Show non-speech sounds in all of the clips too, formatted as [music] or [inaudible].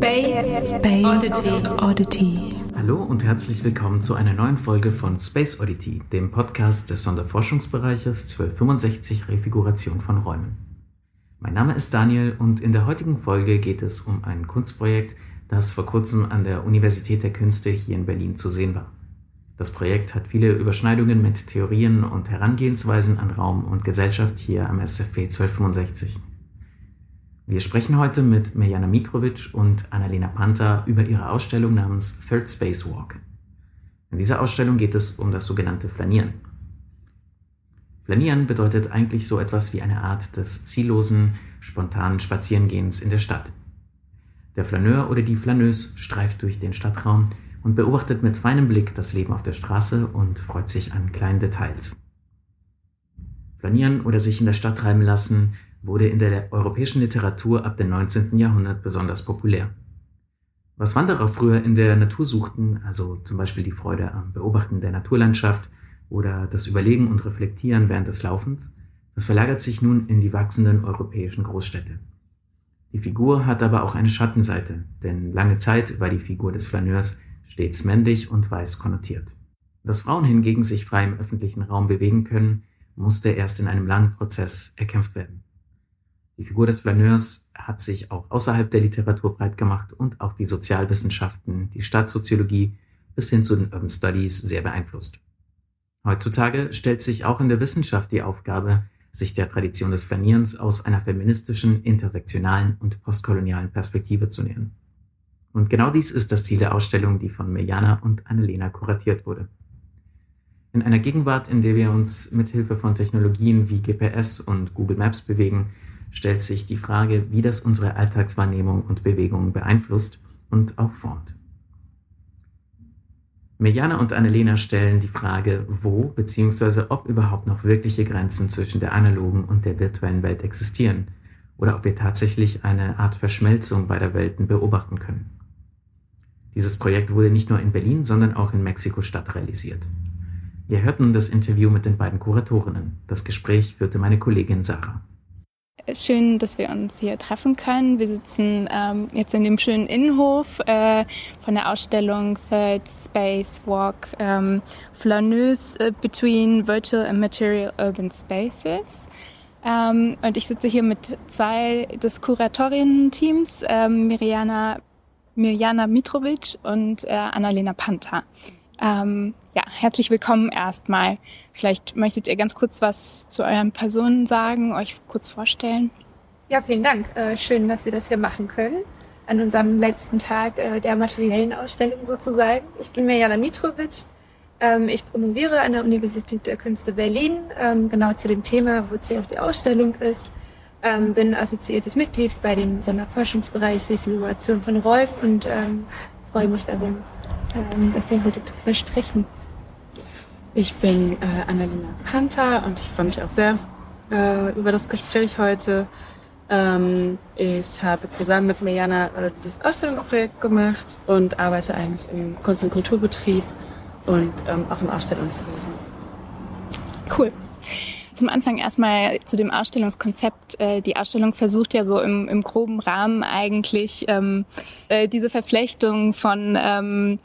Space. Oddity. Hallo und herzlich willkommen zu einer neuen Folge von Space Oddity, dem Podcast des Sonderforschungsbereiches 1265 Refiguration von Räumen. Mein Name ist Daniel und in der heutigen Folge geht es um ein Kunstprojekt, das vor kurzem an der Universität der Künste hier in Berlin zu sehen war. Das Projekt hat viele Überschneidungen mit Theorien und Herangehensweisen an Raum und Gesellschaft hier am SFP 1265. Wir sprechen heute mit Mirjana Mitrovic und Annalena Panther über ihre Ausstellung namens Third Space Walk. In dieser Ausstellung geht es um das sogenannte Flanieren. Flanieren bedeutet eigentlich so etwas wie eine Art des ziellosen, spontanen Spazierengehens in der Stadt. Der Flaneur oder die Flaneuse streift durch den Stadtraum und beobachtet mit feinem Blick das Leben auf der Straße und freut sich an kleinen Details. Flanieren oder sich in der Stadt treiben lassen wurde in der europäischen Literatur ab dem 19. Jahrhundert besonders populär. Was Wanderer früher in der Natur suchten, also zum Beispiel die Freude am Beobachten der Naturlandschaft oder das Überlegen und Reflektieren während des Laufens, das verlagert sich nun in die wachsenden europäischen Großstädte. Die Figur hat aber auch eine Schattenseite, denn lange Zeit war die Figur des Flaneurs stets männlich und weiß konnotiert. Dass Frauen hingegen sich frei im öffentlichen Raum bewegen können, musste erst in einem langen Prozess erkämpft werden. Die Figur des Flaneurs hat sich auch außerhalb der Literatur breit gemacht und auch die Sozialwissenschaften, die Staatssoziologie bis hin zu den Urban Studies sehr beeinflusst. Heutzutage stellt sich auch in der Wissenschaft die Aufgabe, sich der Tradition des Flanierens aus einer feministischen, intersektionalen und postkolonialen Perspektive zu nähern. Und genau dies ist das Ziel der Ausstellung, die von Mirjana und Annelena kuratiert wurde. In einer Gegenwart, in der wir uns mit Hilfe von Technologien wie GPS und Google Maps bewegen, stellt sich die Frage, wie das unsere Alltagswahrnehmung und Bewegungen beeinflusst und auch formt. Mirjana und Annelena stellen die Frage, wo bzw. ob überhaupt noch wirkliche Grenzen zwischen der analogen und der virtuellen Welt existieren oder ob wir tatsächlich eine Art Verschmelzung beider Welten beobachten können. Dieses Projekt wurde nicht nur in Berlin, sondern auch in Mexiko-Stadt realisiert. Ihr hört nun das Interview mit den beiden Kuratorinnen. Das Gespräch führte meine Kollegin Sarah. Schön, dass wir uns hier treffen können. Wir sitzen ähm, jetzt in dem schönen Innenhof äh, von der Ausstellung Third Space Walk ähm, Flaneuse äh, Between Virtual and Material Urban Spaces. Ähm, und ich sitze hier mit zwei des Kuratorinnen-Teams, ähm, Mirjana, Mirjana Mitrovic und äh, Annalena Panther. Ja, herzlich willkommen erstmal. Vielleicht möchtet ihr ganz kurz was zu euren Personen sagen, euch kurz vorstellen. Ja, vielen Dank. Äh, schön, dass wir das hier machen können. An unserem letzten Tag äh, der materiellen Ausstellung sozusagen. Ich bin Mirjana Mitrovic. Ähm, ich promoviere an der Universität der Künste Berlin, ähm, genau zu dem Thema, wozu auch die Ausstellung ist. Ähm, bin assoziiertes Mitglied bei dem Sonderforschungsbereich Refiguration von Rolf und ähm, freue mich darum, dass wir heute darüber sprechen. Ich bin äh, Annalena Panther und ich freue mich auch sehr äh, über das Gespräch heute. Ähm, ich habe zusammen mit Mirjana äh, dieses Ausstellungsprojekt gemacht und arbeite eigentlich im Kunst- und Kulturbetrieb und ähm, auch im Ausstellungswesen. Cool. Zum Anfang erstmal zu dem Ausstellungskonzept. Äh, die Ausstellung versucht ja so im, im groben Rahmen eigentlich ähm, äh, diese Verflechtung von ähm,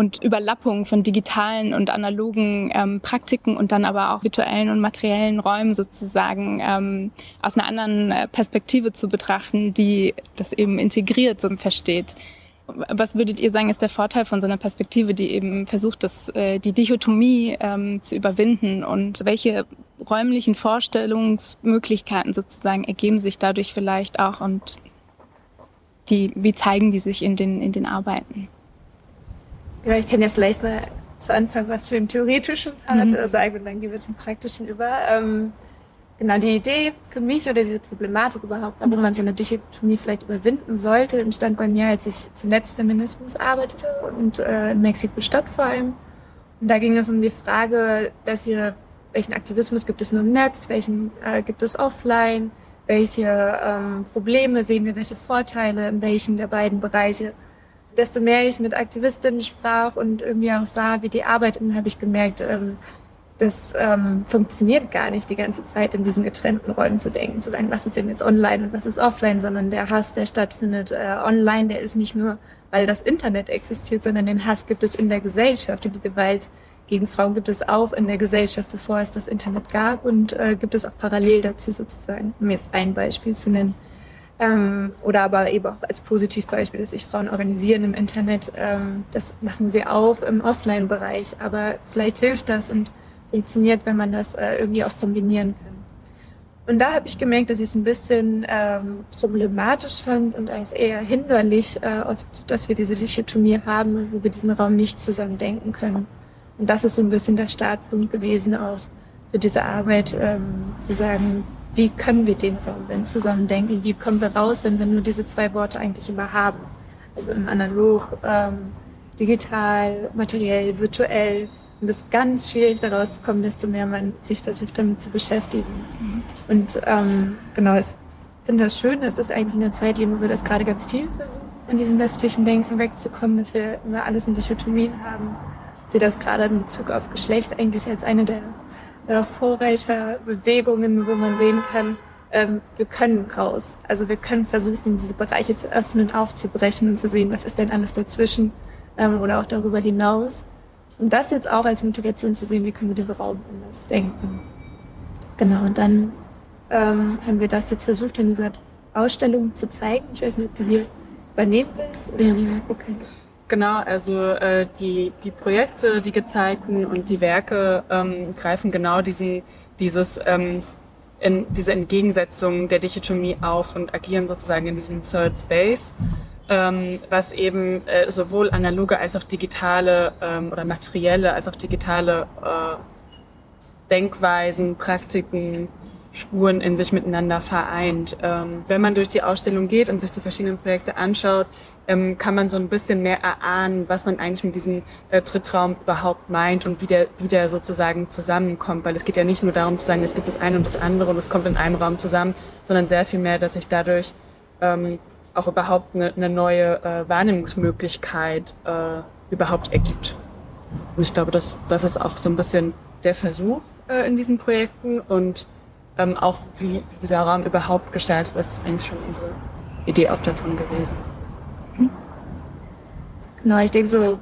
und Überlappung von digitalen und analogen ähm, Praktiken und dann aber auch virtuellen und materiellen Räumen sozusagen ähm, aus einer anderen äh, Perspektive zu betrachten, die das eben integriert und versteht. Was würdet ihr sagen, ist der Vorteil von so einer Perspektive, die eben versucht, das, äh, die Dichotomie ähm, zu überwinden und welche räumlichen Vorstellungsmöglichkeiten sozusagen ergeben sich dadurch vielleicht auch und die, wie zeigen die sich in den, in den Arbeiten? Ja, ich kann ja vielleicht mal zu Anfang was zu dem theoretischen Part mhm. sagen und dann gehen wir zum praktischen über. Ähm, genau, die Idee für mich oder diese Problematik überhaupt, warum man so eine Dichotomie vielleicht überwinden sollte, entstand bei mir, als ich zu Netzfeminismus arbeitete und äh, in Mexiko-Stadt vor allem. Und da ging es um die Frage, dass hier, welchen Aktivismus gibt es nur im Netz, welchen äh, gibt es offline, welche ähm, Probleme sehen wir, welche Vorteile in welchen der beiden Bereiche desto mehr ich mit Aktivistinnen sprach und irgendwie auch sah, wie die arbeiten, habe ich gemerkt, ähm, das ähm, funktioniert gar nicht, die ganze Zeit in diesen getrennten Räumen zu denken, zu sagen, was ist denn jetzt online und was ist offline, sondern der Hass, der stattfindet äh, online, der ist nicht nur, weil das Internet existiert, sondern den Hass gibt es in der Gesellschaft und die Gewalt gegen Frauen gibt es auch in der Gesellschaft, bevor es das Internet gab und äh, gibt es auch parallel dazu sozusagen, um jetzt ein Beispiel zu nennen. Ähm, oder aber eben auch als Positivbeispiel, dass sich Frauen organisieren im Internet. Ähm, das machen sie auch im Offline-Bereich, aber vielleicht hilft das und funktioniert, wenn man das äh, irgendwie auch kombinieren kann. Und da habe ich gemerkt, dass ich es ein bisschen ähm, problematisch fand und als eher hinderlich, äh, oft, dass wir diese Dichotomie haben, wo wir diesen Raum nicht zusammen denken können. Und das ist so ein bisschen der Startpunkt gewesen auch für diese Arbeit, ähm, zu sagen, wie können wir den denn zusammen denken? Wie kommen wir raus, wenn wir nur diese zwei Worte eigentlich immer haben? Also im Analog, ähm, digital, materiell, virtuell. Und es ist ganz schwierig daraus zu kommen, desto mehr man sich versucht damit zu beschäftigen. Mhm. Und ähm, genau, ich finde das schön, dass das eigentlich in der Zeit leben, wo wir das gerade ganz viel versuchen, in diesem westlichen Denken wegzukommen, dass wir immer alles in Dichotomien haben sehe das gerade in Bezug auf Geschlecht eigentlich als eine der äh, Vorreiterbewegungen, wo man sehen kann, ähm, wir können raus. Also wir können versuchen, diese Bereiche zu öffnen, aufzubrechen und zu sehen, was ist denn alles dazwischen ähm, oder auch darüber hinaus. Und das jetzt auch als Motivation zu sehen, wie können wir diesen Raum anders denken. Genau, und dann ähm, haben wir das jetzt versucht, in dieser Ausstellung zu zeigen. Ich weiß nicht, ob du hier übernehmen willst. Oder? Okay. Genau, also äh, die, die Projekte, die gezeigten und die Werke ähm, greifen genau diesen, dieses, ähm, in, diese Entgegensetzung der Dichotomie auf und agieren sozusagen in diesem Third Space, ähm, was eben äh, sowohl analoge als auch digitale ähm, oder materielle als auch digitale äh, Denkweisen, Praktiken, Spuren in sich miteinander vereint. Ähm, wenn man durch die Ausstellung geht und sich die verschiedenen Projekte anschaut, ähm, kann man so ein bisschen mehr erahnen, was man eigentlich mit diesem äh, Drittraum überhaupt meint und wie der, wie der sozusagen zusammenkommt. Weil es geht ja nicht nur darum zu sagen, es gibt das eine und das andere und es kommt in einem Raum zusammen, sondern sehr viel mehr, dass sich dadurch ähm, auch überhaupt eine, eine neue äh, Wahrnehmungsmöglichkeit äh, überhaupt ergibt. Und ich glaube, das, das ist auch so ein bisschen der Versuch äh, in diesen Projekten und ähm, auch wie dieser Raum überhaupt gestaltet ist, eigentlich schon unsere Idee auch dazu gewesen. Hm? Genau, ich denke so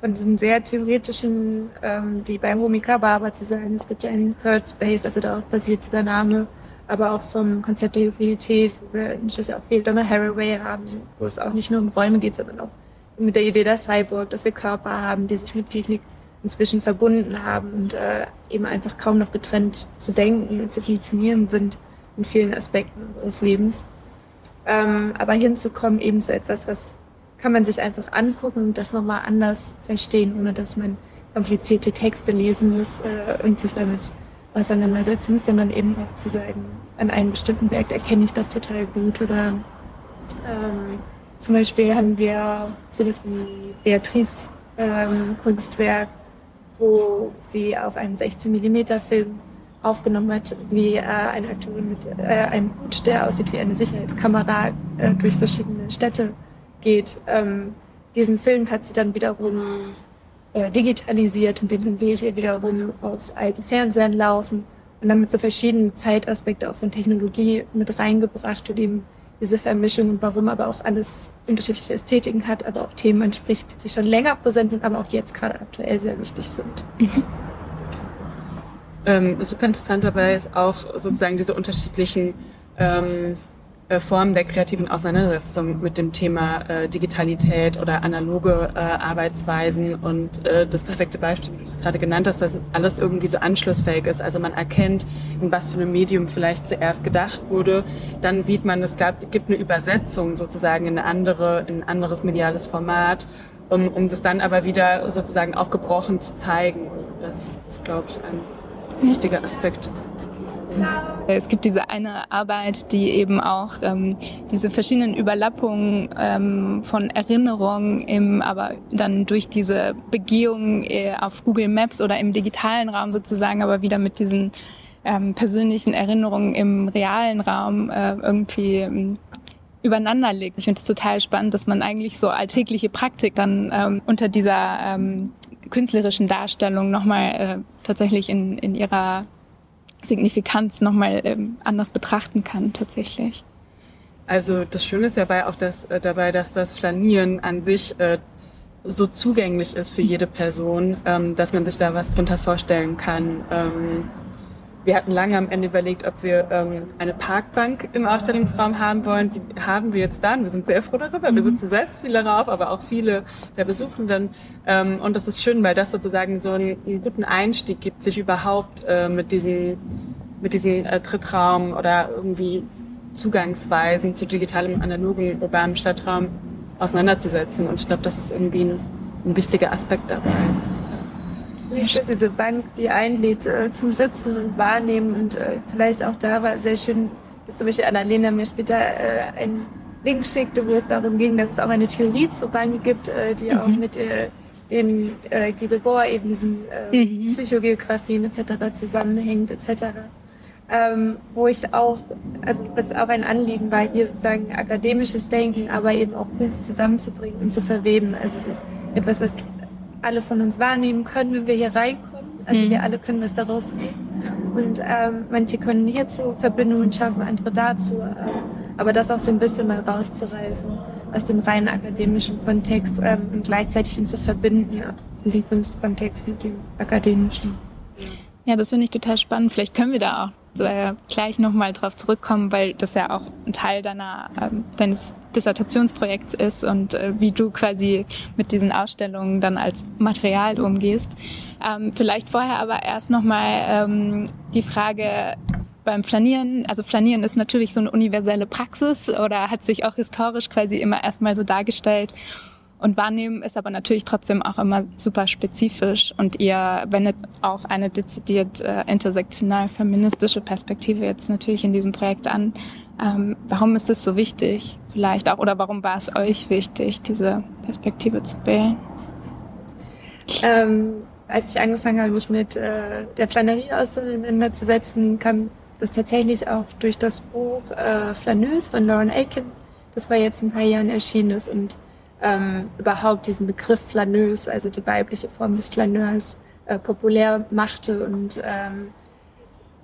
von diesem sehr theoretischen, ähm, wie bei Homi Kababa zu sagen, es gibt ja einen Third Space, also darauf basiert dieser Name, aber auch vom Konzept der Utilität, wo wir natürlich auch viel Donna Haraway haben, wo es auch nicht nur um Räume geht, sondern auch mit der Idee der Cyborg, dass wir Körper haben, die sich mit Technik inzwischen verbunden haben und äh, eben einfach kaum noch getrennt zu denken und zu funktionieren sind in vielen Aspekten unseres Lebens. Ähm, aber hinzukommen eben zu etwas, was kann man sich einfach angucken und das nochmal anders verstehen, ohne dass man komplizierte Texte lesen muss äh, und sich damit auseinandersetzen muss, sondern eben auch zu sagen, an einem bestimmten Werk erkenne ich das total gut oder ähm, zum Beispiel haben wir sowas wie Beatrice ähm, Kunstwerk wo sie auf einem 16 mm Film aufgenommen hat, wie äh, eine Aktorin mit äh, einem Hut, der aussieht wie eine Sicherheitskamera, äh, durch verschiedene Städte geht. Ähm, diesen Film hat sie dann wiederum äh, digitalisiert und den hier wiederum auf alten Fernsehern laufen und damit so verschiedene Zeitaspekte auch von Technologie mit reingebracht und eben diese Vermischung warum aber auch alles unterschiedliche Ästhetiken hat, aber auch Themen entspricht, die schon länger präsent sind, aber auch jetzt gerade aktuell sehr wichtig sind. Ähm, super interessant dabei ist auch sozusagen diese unterschiedlichen ähm, äh, Formen der kreativen Auseinandersetzung mit dem Thema äh, Digitalität oder analoge äh, Arbeitsweisen und äh, das perfekte Beispiel, wie du es gerade genannt hast, dass alles irgendwie so anschlussfähig ist. Also man erkennt, in was für einem Medium vielleicht zuerst gedacht wurde. Dann sieht man, es gab, gibt eine Übersetzung sozusagen in, eine andere, in ein anderes mediales Format, um, um das dann aber wieder sozusagen aufgebrochen zu zeigen. Das ist, glaube ich, ein wichtiger Aspekt. Es gibt diese eine Arbeit, die eben auch ähm, diese verschiedenen Überlappungen ähm, von Erinnerungen, im, aber dann durch diese Begehung äh, auf Google Maps oder im digitalen Raum sozusagen, aber wieder mit diesen ähm, persönlichen Erinnerungen im realen Raum äh, irgendwie ähm, übereinander liegt. Ich finde es total spannend, dass man eigentlich so alltägliche Praktik dann ähm, unter dieser ähm, künstlerischen Darstellung nochmal äh, tatsächlich in, in ihrer Signifikanz nochmal ähm, anders betrachten kann tatsächlich. Also das Schöne ist ja dabei auch dass, äh, dabei, dass das Flanieren an sich äh, so zugänglich ist für jede Person, ähm, dass man sich da was drunter vorstellen kann. Ähm, wir hatten lange am Ende überlegt, ob wir ähm, eine Parkbank im Ausstellungsraum haben wollen. Die haben wir jetzt dann. Wir sind sehr froh darüber. Wir mhm. sitzen selbst viel darauf, aber auch viele der Besuchenden. Ähm, und das ist schön, weil das sozusagen so einen, einen guten Einstieg gibt, sich überhaupt äh, mit diesem, mit diesem äh, Trittraum oder irgendwie Zugangsweisen zu digitalem, analogen, urbanen Stadtraum auseinanderzusetzen. Und ich glaube, das ist irgendwie ein, ein wichtiger Aspekt dabei. Finde diese Bank, die einlädt äh, zum Sitzen und Wahrnehmen und äh, vielleicht auch da war sehr schön, dass zum Beispiel Annalena mir später äh, einen Link schickte, wo es darum ging, dass es auch eine Theorie zur Bank gibt, äh, die mhm. auch mit äh, den äh, Gilbert eben diesen äh, mhm. Psychogeografien etc. zusammenhängt etc. Ähm, wo ich auch, also was auch ein Anliegen war, hier sozusagen akademisches Denken, aber eben auch Kunst zusammenzubringen und zu verweben. Also es ist etwas, was alle von uns wahrnehmen können, wenn wir hier reinkommen. Also mhm. wir alle können was daraus ziehen. Und ähm, manche können hierzu Verbindungen schaffen, andere dazu. Ähm, aber das auch so ein bisschen mal rauszureißen aus dem rein akademischen Kontext ähm, und gleichzeitig ihn zu verbinden, diesen Kunstkontext mit dem akademischen. Ja, das finde ich total spannend. Vielleicht können wir da auch äh, gleich nochmal drauf zurückkommen, weil das ja auch ein Teil deiner, ähm, deines Dissertationsprojekts ist und äh, wie du quasi mit diesen Ausstellungen dann als Material umgehst. Ähm, vielleicht vorher aber erst nochmal ähm, die Frage, beim Flanieren, also Flanieren ist natürlich so eine universelle Praxis oder hat sich auch historisch quasi immer erstmal so dargestellt. Und Wahrnehmen ist aber natürlich trotzdem auch immer super spezifisch und ihr wendet auch eine dezidiert äh, intersektional feministische Perspektive jetzt natürlich in diesem Projekt an. Ähm, warum ist es so wichtig vielleicht auch oder warum war es euch wichtig, diese Perspektive zu wählen? Ähm, als ich angefangen habe, mich mit äh, der Flanerie auseinanderzusetzen, kam das tatsächlich auch durch das Buch äh, Flaneuse von Lauren Aiken, das war jetzt ein paar Jahren erschienen ist und ähm, überhaupt diesen Begriff Flaneuse, also die weibliche Form des Flaneurs, äh, populär machte und ähm,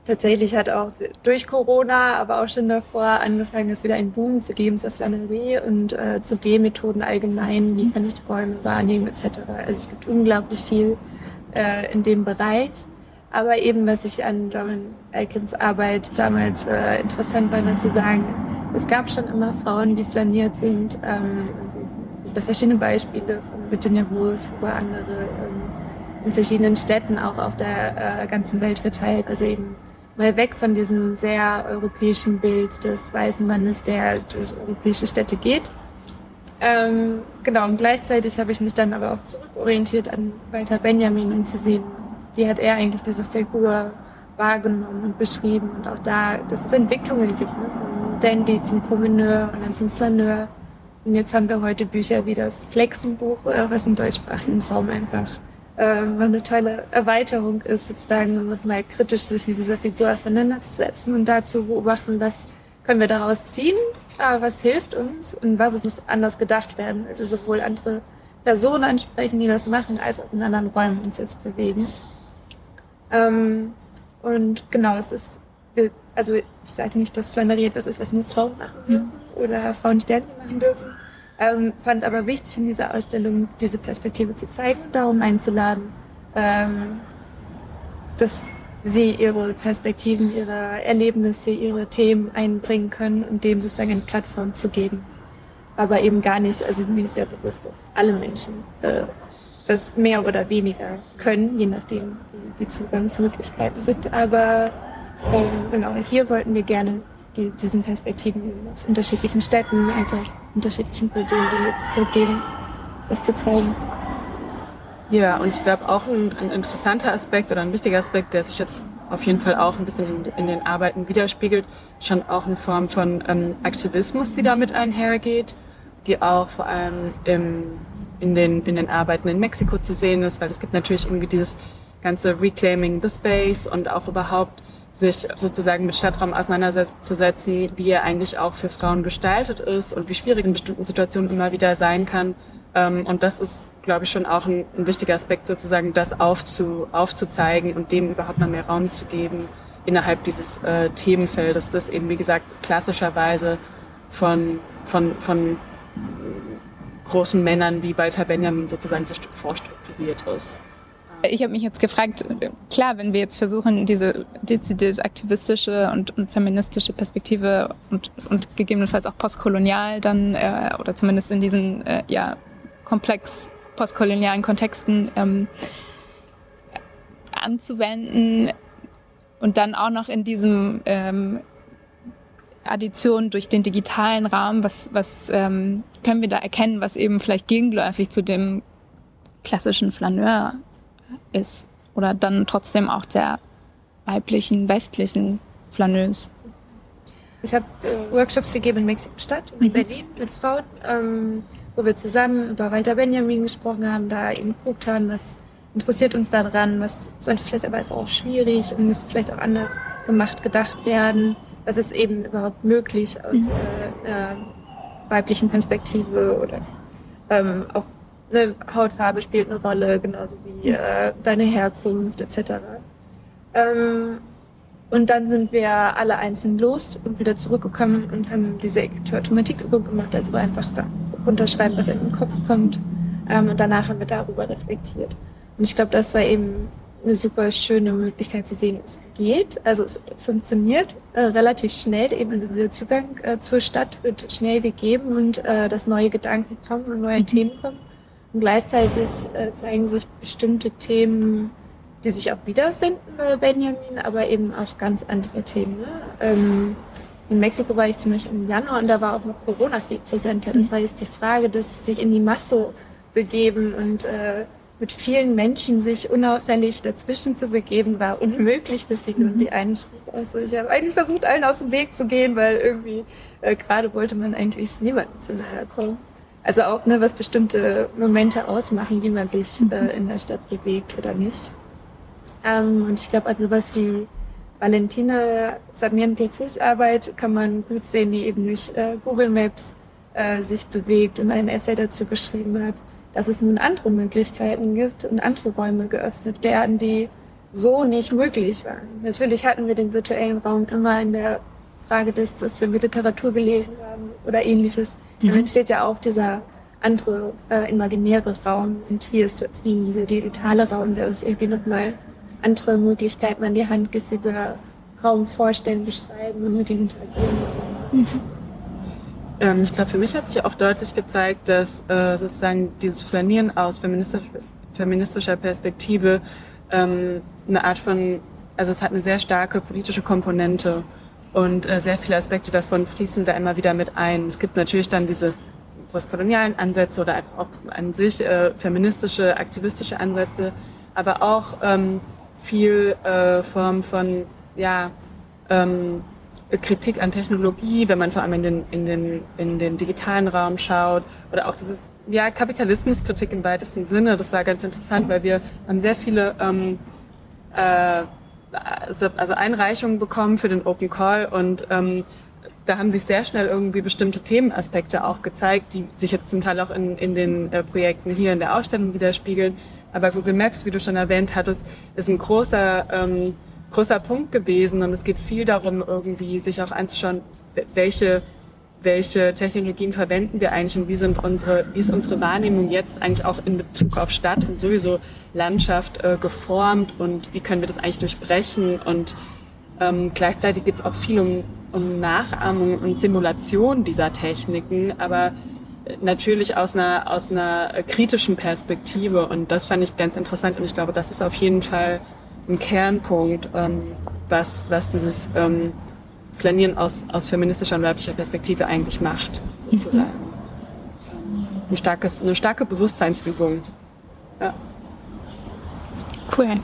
tatsächlich hat auch durch Corona, aber auch schon davor angefangen, es wieder einen Boom zu geben zur Flanerie und äh, zu G-Methoden allgemein, wie kann ich die Räume wahrnehmen etc. Also es gibt unglaublich viel äh, in dem Bereich. Aber eben, was ich an Dorin Elkins Arbeit damals äh, interessant war, zu sagen, es gab schon immer Frauen, die flaniert sind. Ähm, da verschiedene Beispiele von Virginia Woolf über andere ähm, in verschiedenen Städten auch auf der äh, ganzen Welt verteilt. Also eben mal weg von diesem sehr europäischen Bild des weißen Mannes, der durch europäische Städte geht. Ähm, genau, und gleichzeitig habe ich mich dann aber auch zurückorientiert an Walter Benjamin, um zu sehen, wie hat er eigentlich diese Figur wahrgenommen und beschrieben. Und auch da, dass es Entwicklungen gibt, ne? vom Dandy zum Promeneur und dann zum Flaneur. Und jetzt haben wir heute Bücher wie das Flexenbuch, was im deutschsprachigen Raum einfach äh, eine tolle Erweiterung ist, sozusagen mal kritisch sich mit dieser Figur auseinanderzusetzen und dazu beobachten, was können wir daraus ziehen, äh, was hilft uns und was muss anders gedacht werden. Also sowohl andere Personen ansprechen, die das machen, als auch in anderen Räumen uns jetzt bewegen. Ähm, und genau, es ist, also ich sage nicht, dass Flannerie etwas ist, was nur Frauen machen dürfen oder Frauen Sternchen machen dürfen. Ähm, fand aber wichtig in dieser Ausstellung, diese Perspektive zu zeigen und darum einzuladen, ähm, dass sie ihre Perspektiven, ihre Erlebnisse, ihre Themen einbringen können und dem sozusagen eine Plattform zu geben. Aber eben gar nicht, also mir ist ja bewusst, dass alle Menschen äh, das mehr oder weniger können, je nachdem, wie die Zugangsmöglichkeiten sind. Aber ähm, genau, hier wollten wir gerne die, diesen Perspektiven aus unterschiedlichen Städten, also unterschiedlichen Personen die geben, das zu zeigen. Ja, und ich glaube auch ein, ein, interessanter Aspekt oder ein wichtiger Aspekt, der sich jetzt auf jeden Fall auch ein bisschen in, in den Arbeiten widerspiegelt, schon auch eine Form von ähm, Aktivismus, die damit einhergeht, die auch vor allem im, in, den, in den Arbeiten in Mexiko zu sehen ist, weil es gibt natürlich irgendwie dieses ganze Reclaiming the Space und auch überhaupt sich sozusagen mit Stadtraum auseinanderzusetzen, wie er eigentlich auch für Frauen gestaltet ist und wie schwierig in bestimmten Situationen immer wieder sein kann. Ähm, und das ist glaube ich, schon auch ein, ein, wichtiger Aspekt, sozusagen das aufzu, aufzuzeigen und dem überhaupt mal mehr Raum zu geben innerhalb dieses äh, Themenfeldes, das eben, wie gesagt, klassischerweise von, von, von großen Männern wie Walter Benjamin sozusagen so vorstrukturiert ist. Ich habe mich jetzt gefragt, klar, wenn wir jetzt versuchen, diese dezidiert aktivistische und, und feministische Perspektive und, und gegebenenfalls auch postkolonial dann, äh, oder zumindest in diesen äh, ja, komplex postkolonialen Kontexten ähm, anzuwenden und dann auch noch in diesem ähm, Addition durch den digitalen Raum, was, was ähm, können wir da erkennen, was eben vielleicht gegenläufig zu dem klassischen Flaneur ist oder dann trotzdem auch der weiblichen, westlichen Flaneuse. Ich habe äh, Workshops gegeben in Mexiko-Stadt und in mhm. Berlin mit Frauen, ähm, wo wir zusammen über Walter Benjamin gesprochen haben, da eben geguckt haben, was interessiert uns daran, was sollte vielleicht aber ist auch schwierig und müsste vielleicht auch anders gemacht, gedacht werden, was ist eben überhaupt möglich aus mhm. äh, einer weiblichen Perspektive oder ähm, auch eine Hautfarbe spielt eine Rolle, genauso wie äh, deine Herkunft etc. Ähm, und dann sind wir alle einzeln los und wieder zurückgekommen und haben diese Automatikübung gemacht, also einfach da runterschreiben, was in den Kopf kommt. Ähm, und danach haben wir darüber reflektiert. Und ich glaube, das war eben eine super schöne Möglichkeit zu sehen, es geht. Also es funktioniert äh, relativ schnell. Eben dieser Zugang äh, zur Stadt wird schnell gegeben und äh, dass neue Gedanken kommen und neue mhm. Themen kommen. Und gleichzeitig äh, zeigen sich bestimmte Themen, die sich auch wiederfinden bei Benjamin, aber eben auch ganz andere Themen. Ne? Ähm, in Mexiko war ich zum Beispiel im Januar und da war auch noch Corona viel präsenter. Das mhm. heißt, die Frage, dass sich in die Masse begeben und äh, mit vielen Menschen sich unauffällig dazwischen zu begeben, war unmöglich für viele. Und die mhm. einen schrieb also ich habe eigentlich versucht, allen aus dem Weg zu gehen, weil irgendwie äh, gerade wollte man eigentlich niemanden zu nahe kommen. Also auch, ne, was bestimmte Momente ausmachen, wie man sich äh, mhm. in der Stadt bewegt oder nicht. Ähm, und ich glaube, also was wie Valentina Sarmiento Fußarbeit kann man gut sehen, die eben durch äh, Google Maps äh, sich bewegt und ein Essay dazu geschrieben hat dass es nun andere Möglichkeiten gibt und andere Räume geöffnet werden, die so nicht möglich waren. Natürlich hatten wir den virtuellen Raum immer in der Frage des, dass wir Literatur gelesen haben oder ähnliches. Mhm. Dann entsteht ja auch dieser andere äh, imaginäre Raum und hier ist jetzt dieser digitale Raum, der uns irgendwie nochmal andere Möglichkeiten an die Hand gibt, dieser Raum vorstellen, beschreiben und mit ihm interagieren. Mhm. Ähm, ich glaube, für mich hat sich auch deutlich gezeigt, dass äh, sozusagen dieses Flanieren aus feministisch, feministischer Perspektive ähm, eine Art von, also es hat eine sehr starke politische Komponente und äh, sehr viele Aspekte davon fließen da immer wieder mit ein. Es gibt natürlich dann diese postkolonialen Ansätze oder auch an sich äh, feministische, aktivistische Ansätze, aber auch ähm, viel äh, Form von ja ähm, Kritik an Technologie, wenn man vor allem in den, in den, in den digitalen Raum schaut oder auch dieses ja, Kapitalismuskritik im weitesten Sinne. Das war ganz interessant, weil wir haben sehr viele ähm, äh, also, also Einreichungen bekommen für den Open Call und ähm, da haben sich sehr schnell irgendwie bestimmte Themenaspekte auch gezeigt, die sich jetzt zum Teil auch in, in den äh, Projekten hier in der Ausstellung widerspiegeln. Aber Google Maps, wie du schon erwähnt hattest, ist ein großer ähm, großer Punkt gewesen und es geht viel darum, irgendwie sich auch anzuschauen, welche welche Technologien verwenden wir eigentlich und wie sind unsere, wie ist unsere Wahrnehmung jetzt eigentlich auch in Bezug auf Stadt und sowieso Landschaft äh, geformt und wie können wir das eigentlich durchbrechen? Und ähm, gleichzeitig geht es auch viel um, um Nachahmung und Simulation dieser Techniken, aber natürlich aus einer, aus einer kritischen Perspektive. Und das fand ich ganz interessant und ich glaube, das ist auf jeden Fall ein Kernpunkt, ähm, was, was dieses ähm, Flanieren aus, aus feministischer und weiblicher Perspektive eigentlich macht, sozusagen. Mhm. Ein starkes, eine starke Bewusstseinsübung. Ja. Cool.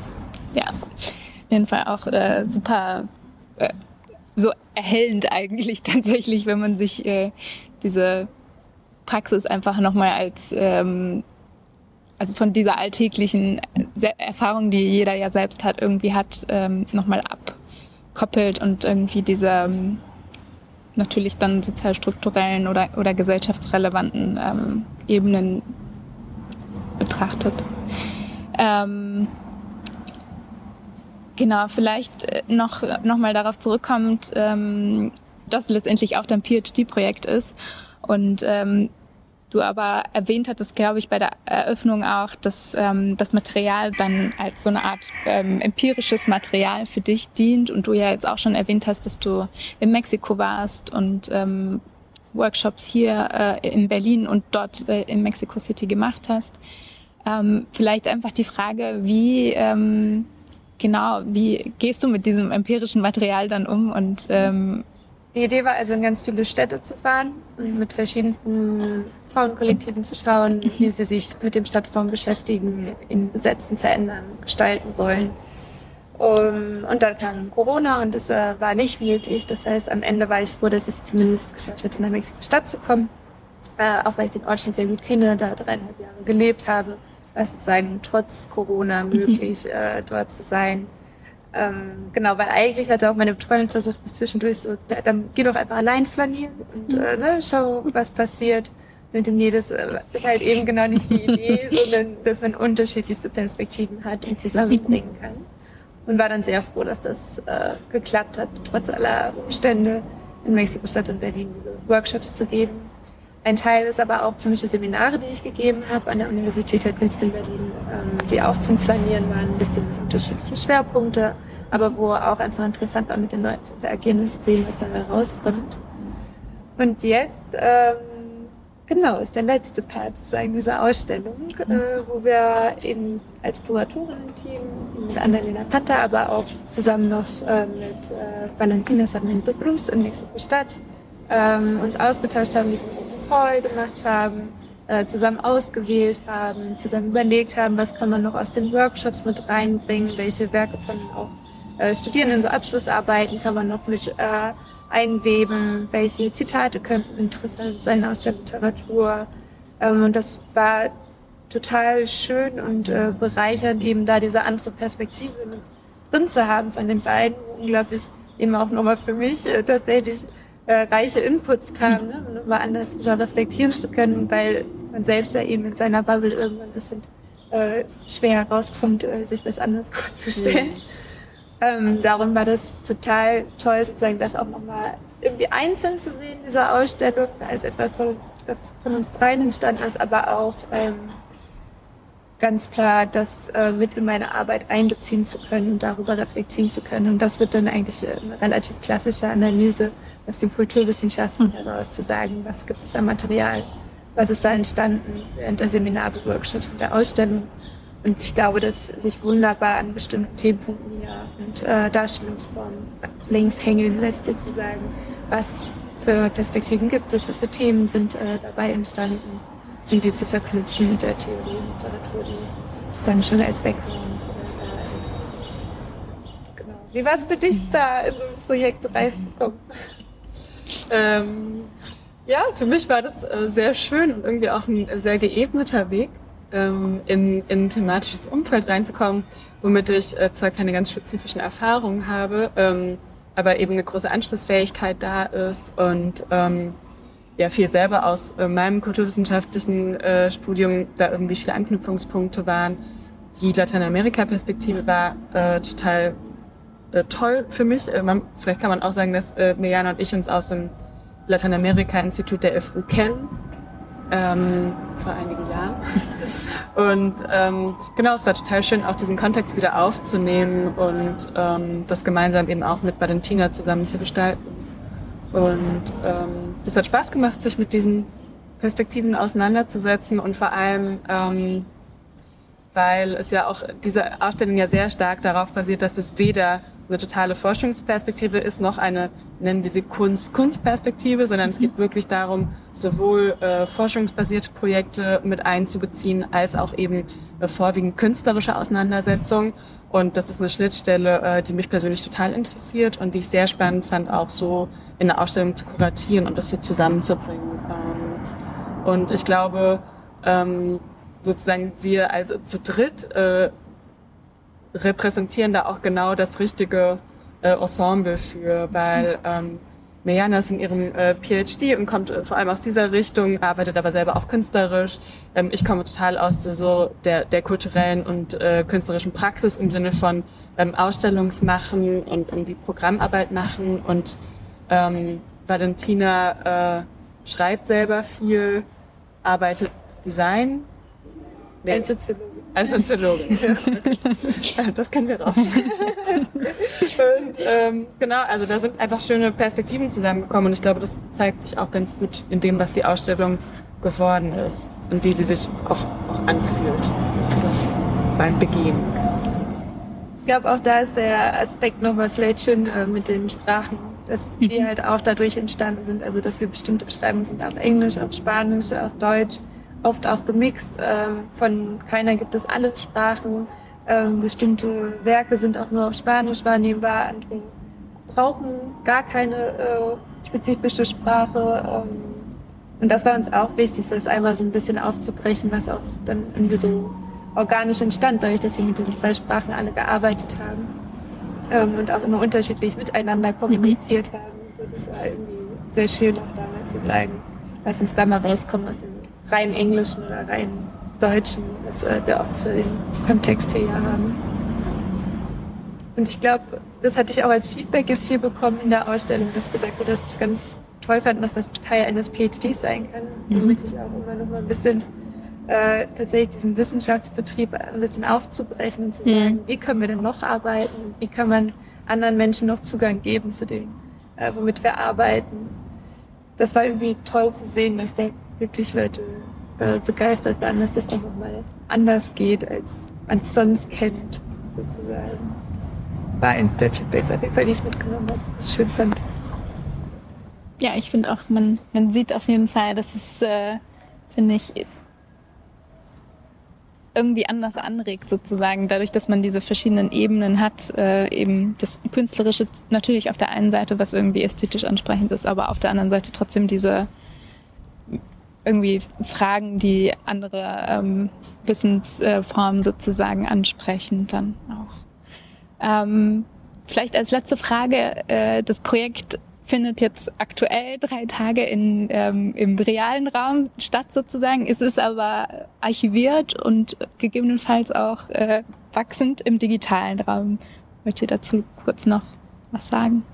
Ja, auf jeden Fall auch äh, super äh, so erhellend eigentlich [laughs] tatsächlich, wenn man sich äh, diese Praxis einfach nochmal als ähm, also von dieser alltäglichen Erfahrung, die jeder ja selbst hat, irgendwie hat, ähm, nochmal abkoppelt und irgendwie diese ähm, natürlich dann sozialstrukturellen oder, oder gesellschaftsrelevanten ähm, Ebenen betrachtet. Ähm, genau, vielleicht äh, noch, noch mal darauf zurückkommt, ähm, dass letztendlich auch dein PhD-Projekt ist und ähm, du aber erwähnt hattest, glaube ich, bei der Eröffnung auch, dass ähm, das Material dann als so eine Art ähm, empirisches Material für dich dient und du ja jetzt auch schon erwähnt hast, dass du in Mexiko warst und ähm, Workshops hier äh, in Berlin und dort äh, in Mexico City gemacht hast. Ähm, vielleicht einfach die Frage, wie ähm, genau, wie gehst du mit diesem empirischen Material dann um und ähm, die Idee war also in ganz viele Städte zu fahren und mit verschiedensten Frauenkollektiven zu schauen, wie sie sich mit dem Stadtform beschäftigen, in Gesetzen verändern, gestalten wollen. Um, und dann kam Corona und es äh, war nicht möglich. Das heißt, am Ende war ich froh, dass ich es zumindest geschafft hätte, nach Mexiko-Stadt zu kommen. Äh, auch weil ich den Ort schon sehr gut kenne, da dreieinhalb Jahre gelebt habe, war es sozusagen trotz Corona mhm. möglich, mhm. äh, dort zu sein. Ähm, genau, weil eigentlich hatte auch meine Betreuerin versucht, mich zwischendurch so, dann geh doch einfach allein flanieren und mhm. äh, ne, schau, was passiert. Mit dem jedes äh, ist halt eben genau nicht die Idee, [laughs] sondern dass man unterschiedlichste Perspektiven hat und zusammenbringen kann. Und war dann sehr froh, dass das äh, geklappt hat, trotz aller Umstände in Mexiko-Stadt und Berlin diese Workshops zu geben. Ein Teil ist aber auch zum Beispiel Seminare, die ich gegeben habe an der Universität Künste in Berlin, ähm, die auch zum Flanieren waren, ein bisschen unterschiedliche Schwerpunkte, aber wo auch einfach interessant war, mit den Leuten zu interagieren und zu sehen, was dabei rauskommt. Und jetzt, ähm, genau, ist der letzte Part sozusagen dieser Ausstellung, äh, wo wir eben als Kuratoren-Team mit Annalena Pata, aber auch zusammen noch äh, mit äh, Valentina Sarmiento Cruz in Mexiko-Stadt ähm, uns ausgetauscht haben, diesen Call gemacht haben, äh, zusammen ausgewählt haben, zusammen überlegt haben, was kann man noch aus den Workshops mit reinbringen, welche Werke von auch äh, Studierenden, so Abschlussarbeiten kann man noch mit einweben, welche Zitate könnten interessant sein aus der Literatur. Ähm, und das war total schön und äh, bereichernd, eben da diese andere Perspektive mit drin zu haben von den beiden, unglaublich eben auch nochmal für mich äh, tatsächlich äh, reiche Inputs kamen, ne? um nochmal anders reflektieren zu können, weil man selbst ja eben in seiner Bubble irgendwann ein bisschen äh, schwer herauskommt, äh, sich das anders [laughs] vorzustellen. Ja. Ähm, darum war das total toll, sozusagen das auch nochmal irgendwie einzeln zu sehen, diese Ausstellung, als etwas, das von uns dreien entstanden ist, aber auch ähm, ganz klar das äh, mit in meine Arbeit einbeziehen zu können und darüber reflektieren zu können. Und das wird dann eigentlich eine relativ klassische Analyse aus den Kulturwissenschaften heraus zu sagen, was gibt es an Material, was ist da entstanden während der Seminare, Workshops und der Ausstellung. Und ich glaube, dass sich wunderbar an bestimmten Themenpunkten hier und äh, Darstellungsformen längs hängen lässt, sozusagen, was für Perspektiven gibt es, was für Themen sind äh, dabei entstanden und die zu verknüpfen mit der Theorie und Literatur, die sagen schon als Background äh, da ist. Genau. Wie war es für dich, da in so ein Projekt reinzukommen? [laughs] Ähm, ja, für mich war das äh, sehr schön und irgendwie auch ein sehr geebneter Weg, ähm, in, in ein thematisches Umfeld reinzukommen, womit ich äh, zwar keine ganz spezifischen Erfahrungen habe, ähm, aber eben eine große Anschlussfähigkeit da ist und ähm, ja viel selber aus äh, meinem kulturwissenschaftlichen äh, Studium da irgendwie viele Anknüpfungspunkte waren. Die Lateinamerika-Perspektive war äh, total äh, toll für mich. Äh, man, vielleicht kann man auch sagen, dass äh, Mirjana und ich uns aus dem Lateinamerika-Institut der FU kennen. Ähm, vor einigen Jahren. Und ähm, genau, es war total schön, auch diesen Kontext wieder aufzunehmen und ähm, das gemeinsam eben auch mit Valentina zusammen zu gestalten. Und ähm, hat Spaß gemacht, sich mit diesen Perspektiven auseinanderzusetzen und vor allem, ähm, weil es ja auch diese Ausstellung ja sehr stark darauf basiert, dass es weder eine totale Forschungsperspektive ist, noch eine, nennen wir sie Kunst-Kunstperspektive, sondern es geht wirklich darum, sowohl äh, forschungsbasierte Projekte mit einzubeziehen, als auch eben äh, vorwiegend künstlerische Auseinandersetzungen. Und das ist eine Schnittstelle, äh, die mich persönlich total interessiert und die ich sehr spannend fand, auch so in der Ausstellung zu kuratieren und das so zusammenzubringen. Ähm, und ich glaube, ähm, sozusagen wir also zu dritt äh, repräsentieren da auch genau das richtige äh, Ensemble für, weil ähm, Mejana ist in ihrem äh, PhD und kommt äh, vor allem aus dieser Richtung, arbeitet aber selber auch künstlerisch. Ähm, ich komme total aus so der, der kulturellen und äh, künstlerischen Praxis im Sinne von ähm, Ausstellungsmachen und irgendwie Programmarbeit machen. Und ähm, Valentina äh, schreibt selber viel, arbeitet Design. Nee. Als Soziologin. Als Soziologin. das kennen wir raus. und ähm, genau, also da sind einfach schöne Perspektiven zusammengekommen und ich glaube, das zeigt sich auch ganz gut in dem, was die Ausstellung geworden ist und wie sie sich auch, auch anfühlt, sozusagen beim Begehen. Ich glaube, auch da ist der Aspekt nochmal vielleicht schön äh, mit den Sprachen, dass die mhm. halt auch dadurch entstanden sind. Also, dass wir bestimmte Beschreibungen sind auf Englisch, auf Spanisch, auf Deutsch, oft auch gemixt. Ähm, von keiner gibt es alle Sprachen. Ähm, bestimmte Werke sind auch nur auf Spanisch wahrnehmbar, andere brauchen gar keine äh, spezifische Sprache. Ähm, und das war uns auch wichtig, das einmal so ein bisschen aufzubrechen, was auch dann irgendwie so organisch entstand, dadurch, dass wir mit diesen drei Sprachen alle gearbeitet haben ähm, und auch immer unterschiedlich miteinander kommuniziert haben. Das war irgendwie sehr schön auch damals zu sagen, lass uns da mal rauskommen aus dem rein Englischen oder rein Deutschen, das wir auch für den Kontext hier haben. Und ich glaube, das hatte ich auch als Feedback jetzt hier bekommen in der Ausstellung, dass gesagt wurde, dass es ganz toll fand, dass das Teil eines PhDs sein kann, mhm. damit ich auch immer noch mal ein bisschen äh, tatsächlich diesen Wissenschaftsbetrieb ein bisschen aufzubrechen und zu sagen, wie können wir denn noch arbeiten, wie kann man anderen Menschen noch Zugang geben zu dem, äh, womit wir arbeiten. Das war irgendwie toll zu sehen, dass da wirklich Leute äh, begeistert waren, dass es doch nochmal anders geht, als man es sonst kennt, sozusagen. Das war eins der Feedbacks, auf jeden Fall, die ich mitgenommen habe, was ich schön fand. Ja, ich finde auch, man, man sieht auf jeden Fall, dass es, äh, finde ich, irgendwie anders anregt, sozusagen, dadurch, dass man diese verschiedenen Ebenen hat, äh, eben das Künstlerische natürlich auf der einen Seite, was irgendwie ästhetisch ansprechend ist, aber auf der anderen Seite trotzdem diese irgendwie Fragen, die andere ähm, Wissensformen sozusagen ansprechen, dann auch. Ähm, vielleicht als letzte Frage, äh, das Projekt findet jetzt aktuell drei Tage in, ähm, im realen Raum statt sozusagen. Es ist aber archiviert und gegebenenfalls auch äh, wachsend im digitalen Raum. Wollt ihr dazu kurz noch was sagen?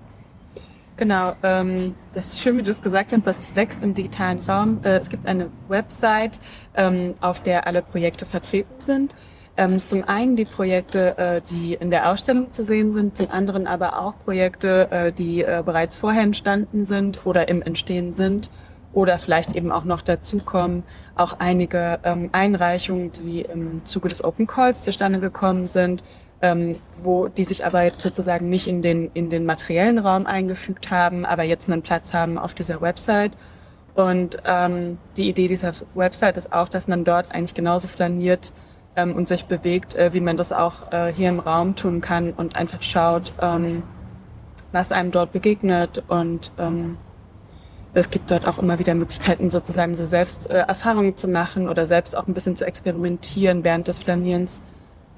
Genau, ähm, das ist schön, wie du es gesagt hast, dass es wächst im digitalen Raum. Äh, es gibt eine Website, ähm, auf der alle Projekte vertreten sind. Ähm, zum einen die Projekte, äh, die in der Ausstellung zu sehen sind, zum anderen aber auch Projekte, äh, die äh, bereits vorher entstanden sind oder im Entstehen sind oder vielleicht eben auch noch dazukommen. Auch einige ähm, Einreichungen, die im Zuge des Open Calls zustande gekommen sind, ähm, wo die sich aber jetzt sozusagen nicht in den, in den materiellen Raum eingefügt haben, aber jetzt einen Platz haben auf dieser Website. Und ähm, die Idee dieser Website ist auch, dass man dort eigentlich genauso flaniert ähm, und sich bewegt, äh, wie man das auch äh, hier im Raum tun kann und einfach schaut, ähm, was einem dort begegnet. Und ähm, es gibt dort auch immer wieder Möglichkeiten, sozusagen so selbst äh, Erfahrungen zu machen oder selbst auch ein bisschen zu experimentieren während des Flanierens.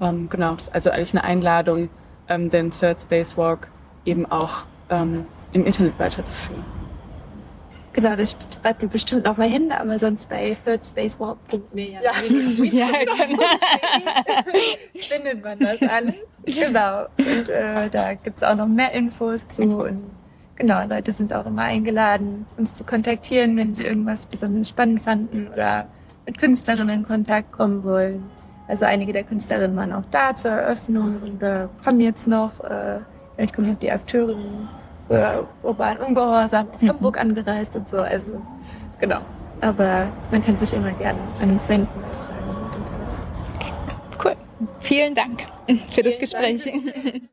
Ähm, genau, also eigentlich eine Einladung, ähm, den Third Space Walk eben auch ähm, im Internet weiterzuführen. Genau, das schreibt ihr bestimmt noch mal hin, aber sonst bei thirdspacewalk.me ja, ja genau. [laughs] [laughs] findet man das alles. Genau. Und äh, da gibt's auch noch mehr Infos zu. Und genau, Leute sind auch immer eingeladen, uns zu kontaktieren, wenn sie irgendwas besonders spannend fanden oder mit Künstlerinnen in Kontakt kommen wollen. Also einige der Künstlerinnen waren auch da zur Eröffnung und äh, kommen jetzt noch. Äh, vielleicht kommen noch die Akteurinnen äh, Urban Ungehorsam aus mhm. Hamburg angereist und so. Also genau. Aber man kann sich immer gerne an uns wenden bei Fragen und Interessen. Cool. Vielen Dank für Vielen das Gespräch. Dank.